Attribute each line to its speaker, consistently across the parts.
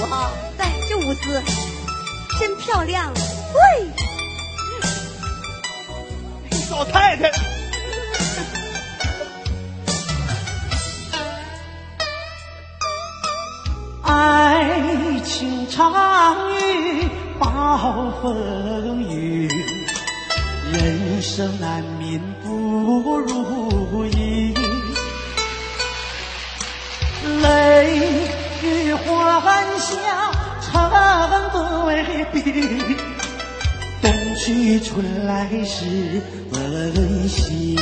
Speaker 1: 舞哈，对，这舞姿真漂亮，喂，
Speaker 2: 老太太。
Speaker 3: 爱情长于暴风雨，人生难免不如意，欢笑成对比，冬去春来是温馨。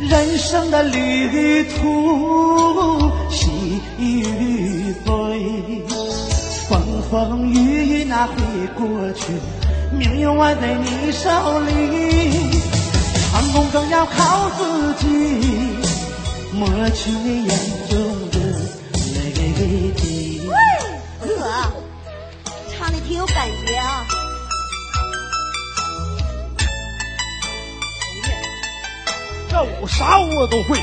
Speaker 3: 人生的旅途喜与悲，风风雨雨那会过去，命运握在你手里，成功更要靠自己，抹去你眼中滴。
Speaker 1: 喂，哥，唱的挺有感觉啊。
Speaker 2: 这舞啥舞我都会。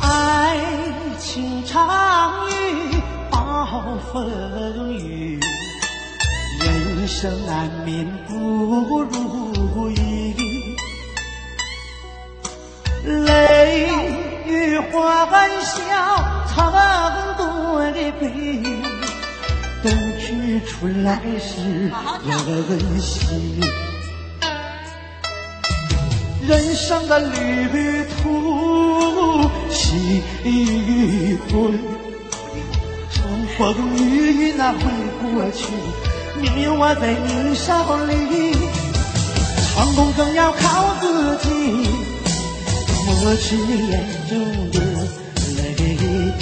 Speaker 3: 爱情长于暴风生难免不如意，泪与欢笑成对比，冬去春来是温馨。人生的旅途喜与悲，风风雨雨那会过去，命运握在你手里，成功更要靠自己，抹去眼中的泪滴。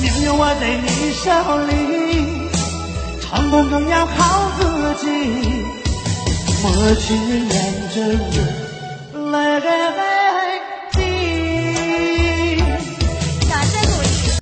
Speaker 3: 命运握在你手里，成功更要靠自己。抹去眼中的泪。